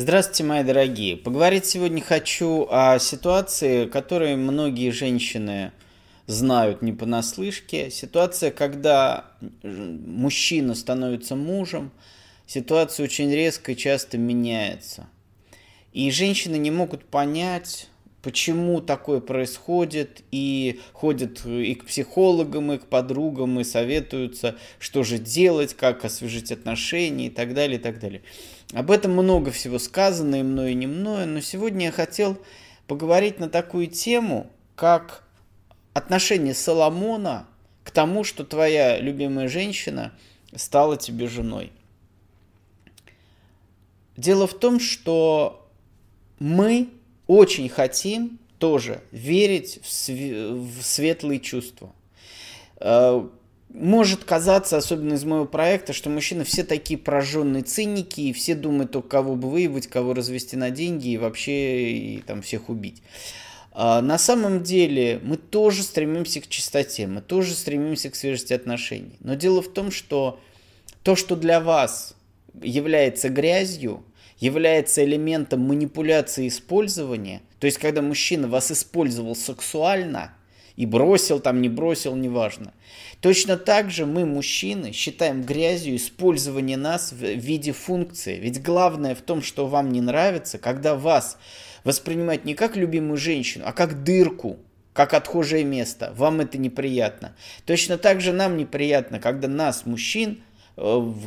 Здравствуйте, мои дорогие. Поговорить сегодня хочу о ситуации, которую многие женщины знают не понаслышке. Ситуация, когда мужчина становится мужем, ситуация очень резко и часто меняется. И женщины не могут понять, почему такое происходит, и ходят и к психологам, и к подругам, и советуются, что же делать, как освежить отношения и так далее, и так далее. Об этом много всего сказано и мною, и не мною, но сегодня я хотел поговорить на такую тему, как отношение Соломона к тому, что твоя любимая женщина стала тебе женой. Дело в том, что мы очень хотим тоже верить в, св... в светлые чувства. Э, может казаться, особенно из моего проекта, что мужчины все такие прожженные циники, и все думают только кого бы выебать, кого развести на деньги и вообще и там всех убить. А на самом деле мы тоже стремимся к чистоте, мы тоже стремимся к свежести отношений. Но дело в том, что то, что для вас является грязью, является элементом манипуляции и использования, то есть когда мужчина вас использовал сексуально – и бросил там, не бросил, неважно. Точно так же мы, мужчины, считаем грязью использование нас в виде функции. Ведь главное в том, что вам не нравится, когда вас воспринимают не как любимую женщину, а как дырку, как отхожее место. Вам это неприятно. Точно так же нам неприятно, когда нас, мужчин,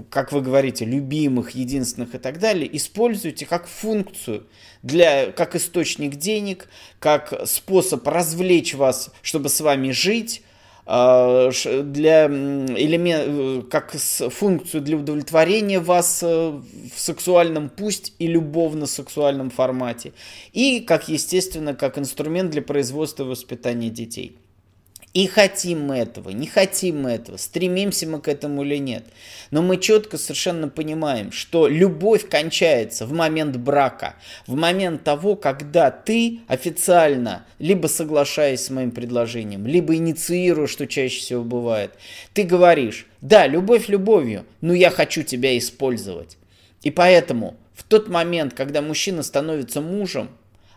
как вы говорите, любимых, единственных и так далее, используйте как функцию, для, как источник денег, как способ развлечь вас, чтобы с вами жить, э, для элемент, э, как функцию для удовлетворения вас в сексуальном, пусть и любовно-сексуальном формате, и как, естественно, как инструмент для производства и воспитания детей. И хотим мы этого, не хотим мы этого, стремимся мы к этому или нет. Но мы четко совершенно понимаем, что любовь кончается в момент брака, в момент того, когда ты официально, либо соглашаясь с моим предложением, либо инициируя, что чаще всего бывает, ты говоришь, да, любовь любовью, но я хочу тебя использовать. И поэтому в тот момент, когда мужчина становится мужем,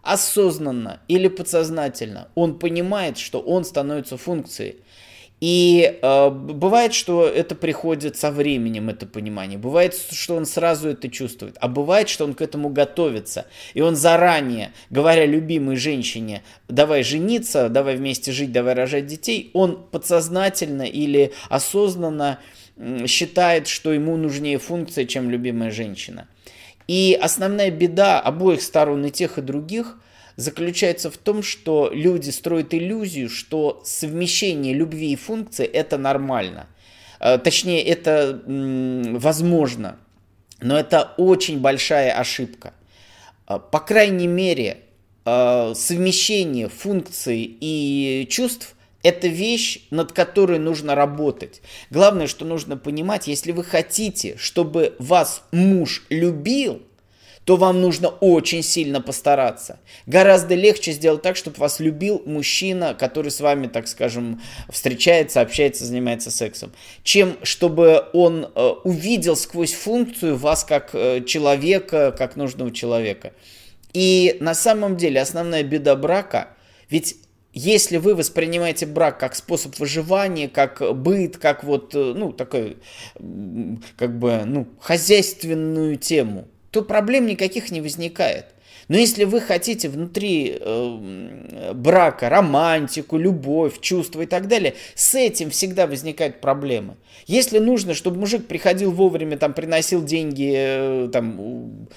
осознанно или подсознательно он понимает, что он становится функцией. И э, бывает, что это приходит со временем, это понимание. Бывает, что он сразу это чувствует. А бывает, что он к этому готовится. И он заранее, говоря любимой женщине, давай жениться, давай вместе жить, давай рожать детей, он подсознательно или осознанно считает, что ему нужнее функция, чем любимая женщина. И основная беда обоих сторон, и тех, и других, заключается в том, что люди строят иллюзию, что совмещение любви и функции это нормально. Э, точнее, это возможно. Но это очень большая ошибка. Э, по крайней мере, э, совмещение функций и чувств это вещь, над которой нужно работать. Главное, что нужно понимать, если вы хотите, чтобы вас муж любил, то вам нужно очень сильно постараться. Гораздо легче сделать так, чтобы вас любил мужчина, который с вами, так скажем, встречается, общается, занимается сексом, чем чтобы он э, увидел сквозь функцию вас как э, человека, как нужного человека. И на самом деле основная беда брака, ведь если вы воспринимаете брак как способ выживания, как быт, как вот, э, ну, такой, как бы, ну, хозяйственную тему, то проблем никаких не возникает. Но если вы хотите внутри э, брака романтику, любовь, чувства и так далее, с этим всегда возникают проблемы. Если нужно, чтобы мужик приходил вовремя, там, приносил деньги, э, там,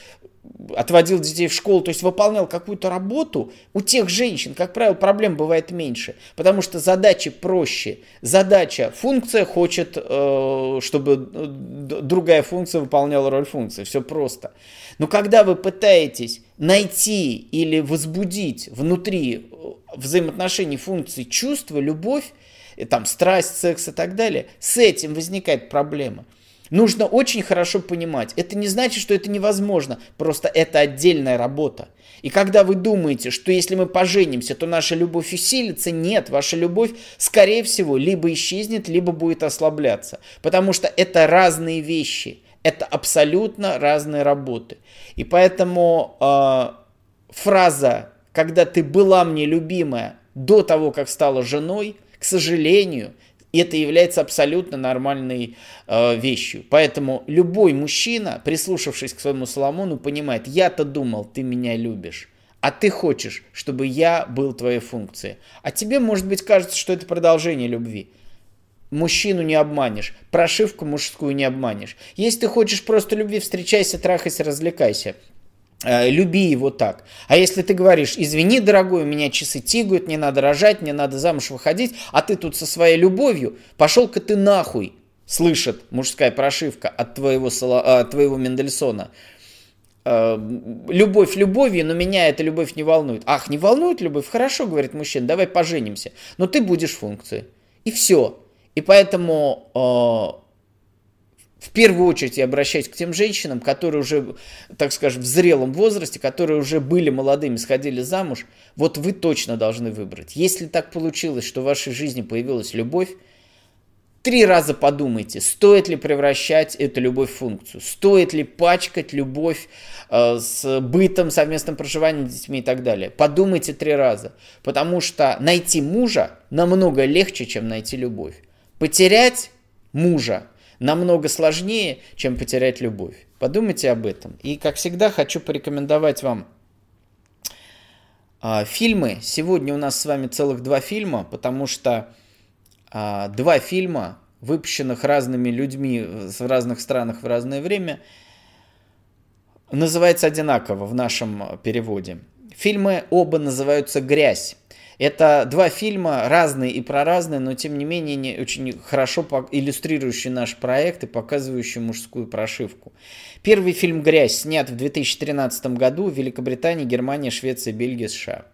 отводил детей в школу, то есть выполнял какую-то работу, у тех женщин, как правило, проблем бывает меньше, потому что задачи проще. Задача, функция хочет, э, чтобы э, другая функция выполняла роль функции, все просто. Но когда вы пытаетесь найти или возбудить внутри э, взаимоотношений функций чувства, любовь, там страсть, секс и так далее, с этим возникает проблема. Нужно очень хорошо понимать, это не значит, что это невозможно, просто это отдельная работа. И когда вы думаете, что если мы поженимся, то наша любовь усилится, нет, ваша любовь, скорее всего, либо исчезнет, либо будет ослабляться. Потому что это разные вещи. Это абсолютно разные работы. И поэтому э, фраза «когда ты была мне любимая до того, как стала женой», к сожалению, это является абсолютно нормальной э, вещью. Поэтому любой мужчина, прислушавшись к своему Соломону, понимает, я-то думал, ты меня любишь а ты хочешь, чтобы я был твоей функцией. А тебе, может быть, кажется, что это продолжение любви. Мужчину не обманешь, прошивку мужскую не обманешь. Если ты хочешь просто любви, встречайся, трахайся, развлекайся. Э, люби его так. А если ты говоришь, извини, дорогой, у меня часы тигают, мне надо рожать, мне надо замуж выходить, а ты тут со своей любовью, пошел-ка ты нахуй, слышит мужская прошивка от твоего, от твоего Мендельсона. Э, любовь любовью, но меня эта любовь не волнует. Ах, не волнует любовь? Хорошо, говорит мужчина, давай поженимся. Но ты будешь функцией. И все. И поэтому э, в первую очередь я обращаюсь к тем женщинам, которые уже, так скажем, в зрелом возрасте, которые уже были молодыми, сходили замуж. Вот вы точно должны выбрать. Если так получилось, что в вашей жизни появилась любовь, три раза подумайте, стоит ли превращать эту любовь в функцию, стоит ли пачкать любовь э, с бытом, совместным проживанием с детьми и так далее. Подумайте три раза, потому что найти мужа намного легче, чем найти любовь. Потерять мужа намного сложнее, чем потерять любовь. Подумайте об этом. И, как всегда, хочу порекомендовать вам а, фильмы. Сегодня у нас с вами целых два фильма, потому что а, два фильма, выпущенных разными людьми в разных странах в разное время, называется одинаково в нашем переводе. Фильмы оба называются «Грязь». Это два фильма разные и про разные, но тем не менее не очень хорошо иллюстрирующие наш проект и показывающие мужскую прошивку. Первый фильм «Грязь» снят в 2013 году в Великобритании, Германии, Швеции, Бельгии, США.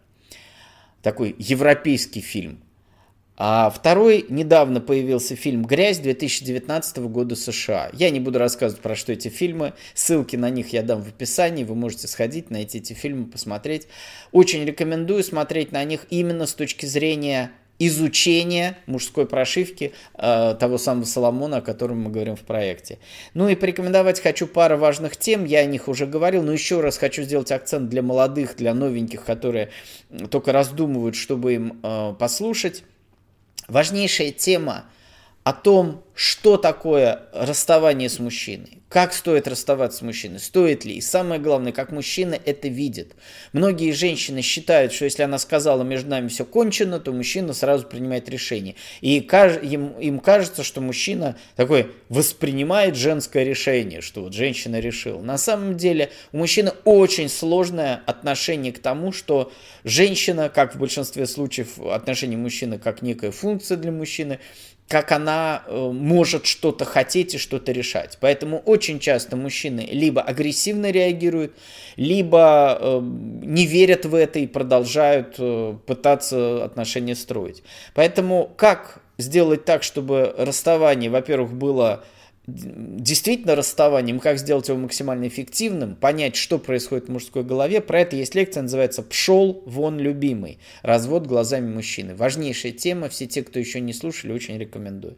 Такой европейский фильм. А второй, недавно появился фильм «Грязь» 2019 года США. Я не буду рассказывать про что эти фильмы, ссылки на них я дам в описании, вы можете сходить, найти эти фильмы, посмотреть. Очень рекомендую смотреть на них именно с точки зрения изучения мужской прошивки э, того самого Соломона, о котором мы говорим в проекте. Ну и порекомендовать хочу пару важных тем, я о них уже говорил, но еще раз хочу сделать акцент для молодых, для новеньких, которые только раздумывают, чтобы им э, послушать важнейшая тема о том, что такое расставание с мужчиной, как стоит расставаться с мужчиной, стоит ли, и самое главное, как мужчина это видит. Многие женщины считают, что если она сказала, между нами все кончено, то мужчина сразу принимает решение. И им, кажется, что мужчина такой воспринимает женское решение, что вот женщина решила. На самом деле у мужчины очень сложное отношение к тому, что женщина, как в большинстве случаев отношение мужчины как некая функция для мужчины, как она э, может что-то хотеть и что-то решать. Поэтому очень часто мужчины либо агрессивно реагируют, либо э, не верят в это и продолжают э, пытаться отношения строить. Поэтому как сделать так, чтобы расставание, во-первых, было действительно расставанием, как сделать его максимально эффективным, понять, что происходит в мужской голове. Про это есть лекция, называется «Пшел вон любимый. Развод глазами мужчины». Важнейшая тема, все те, кто еще не слушали, очень рекомендую.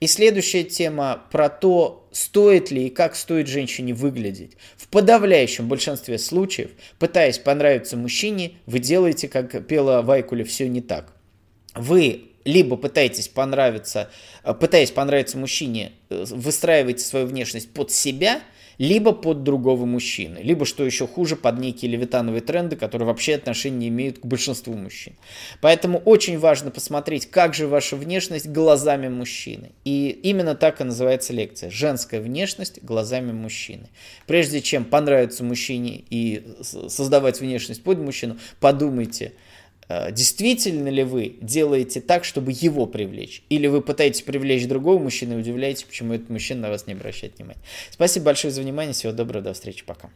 И следующая тема про то, стоит ли и как стоит женщине выглядеть. В подавляющем большинстве случаев, пытаясь понравиться мужчине, вы делаете, как пела Вайкуля, все не так. Вы либо пытаетесь понравиться, э, пытаясь понравиться мужчине, э, выстраиваете свою внешность под себя, либо под другого мужчины, либо, что еще хуже, под некие левитановые тренды, которые вообще отношения не имеют к большинству мужчин. Поэтому очень важно посмотреть, как же ваша внешность глазами мужчины. И именно так и называется лекция. Женская внешность глазами мужчины. Прежде чем понравиться мужчине и создавать внешность под мужчину, подумайте – действительно ли вы делаете так, чтобы его привлечь? Или вы пытаетесь привлечь другого мужчину и удивляетесь, почему этот мужчина на вас не обращает внимания? Спасибо большое за внимание. Всего доброго. До встречи. Пока.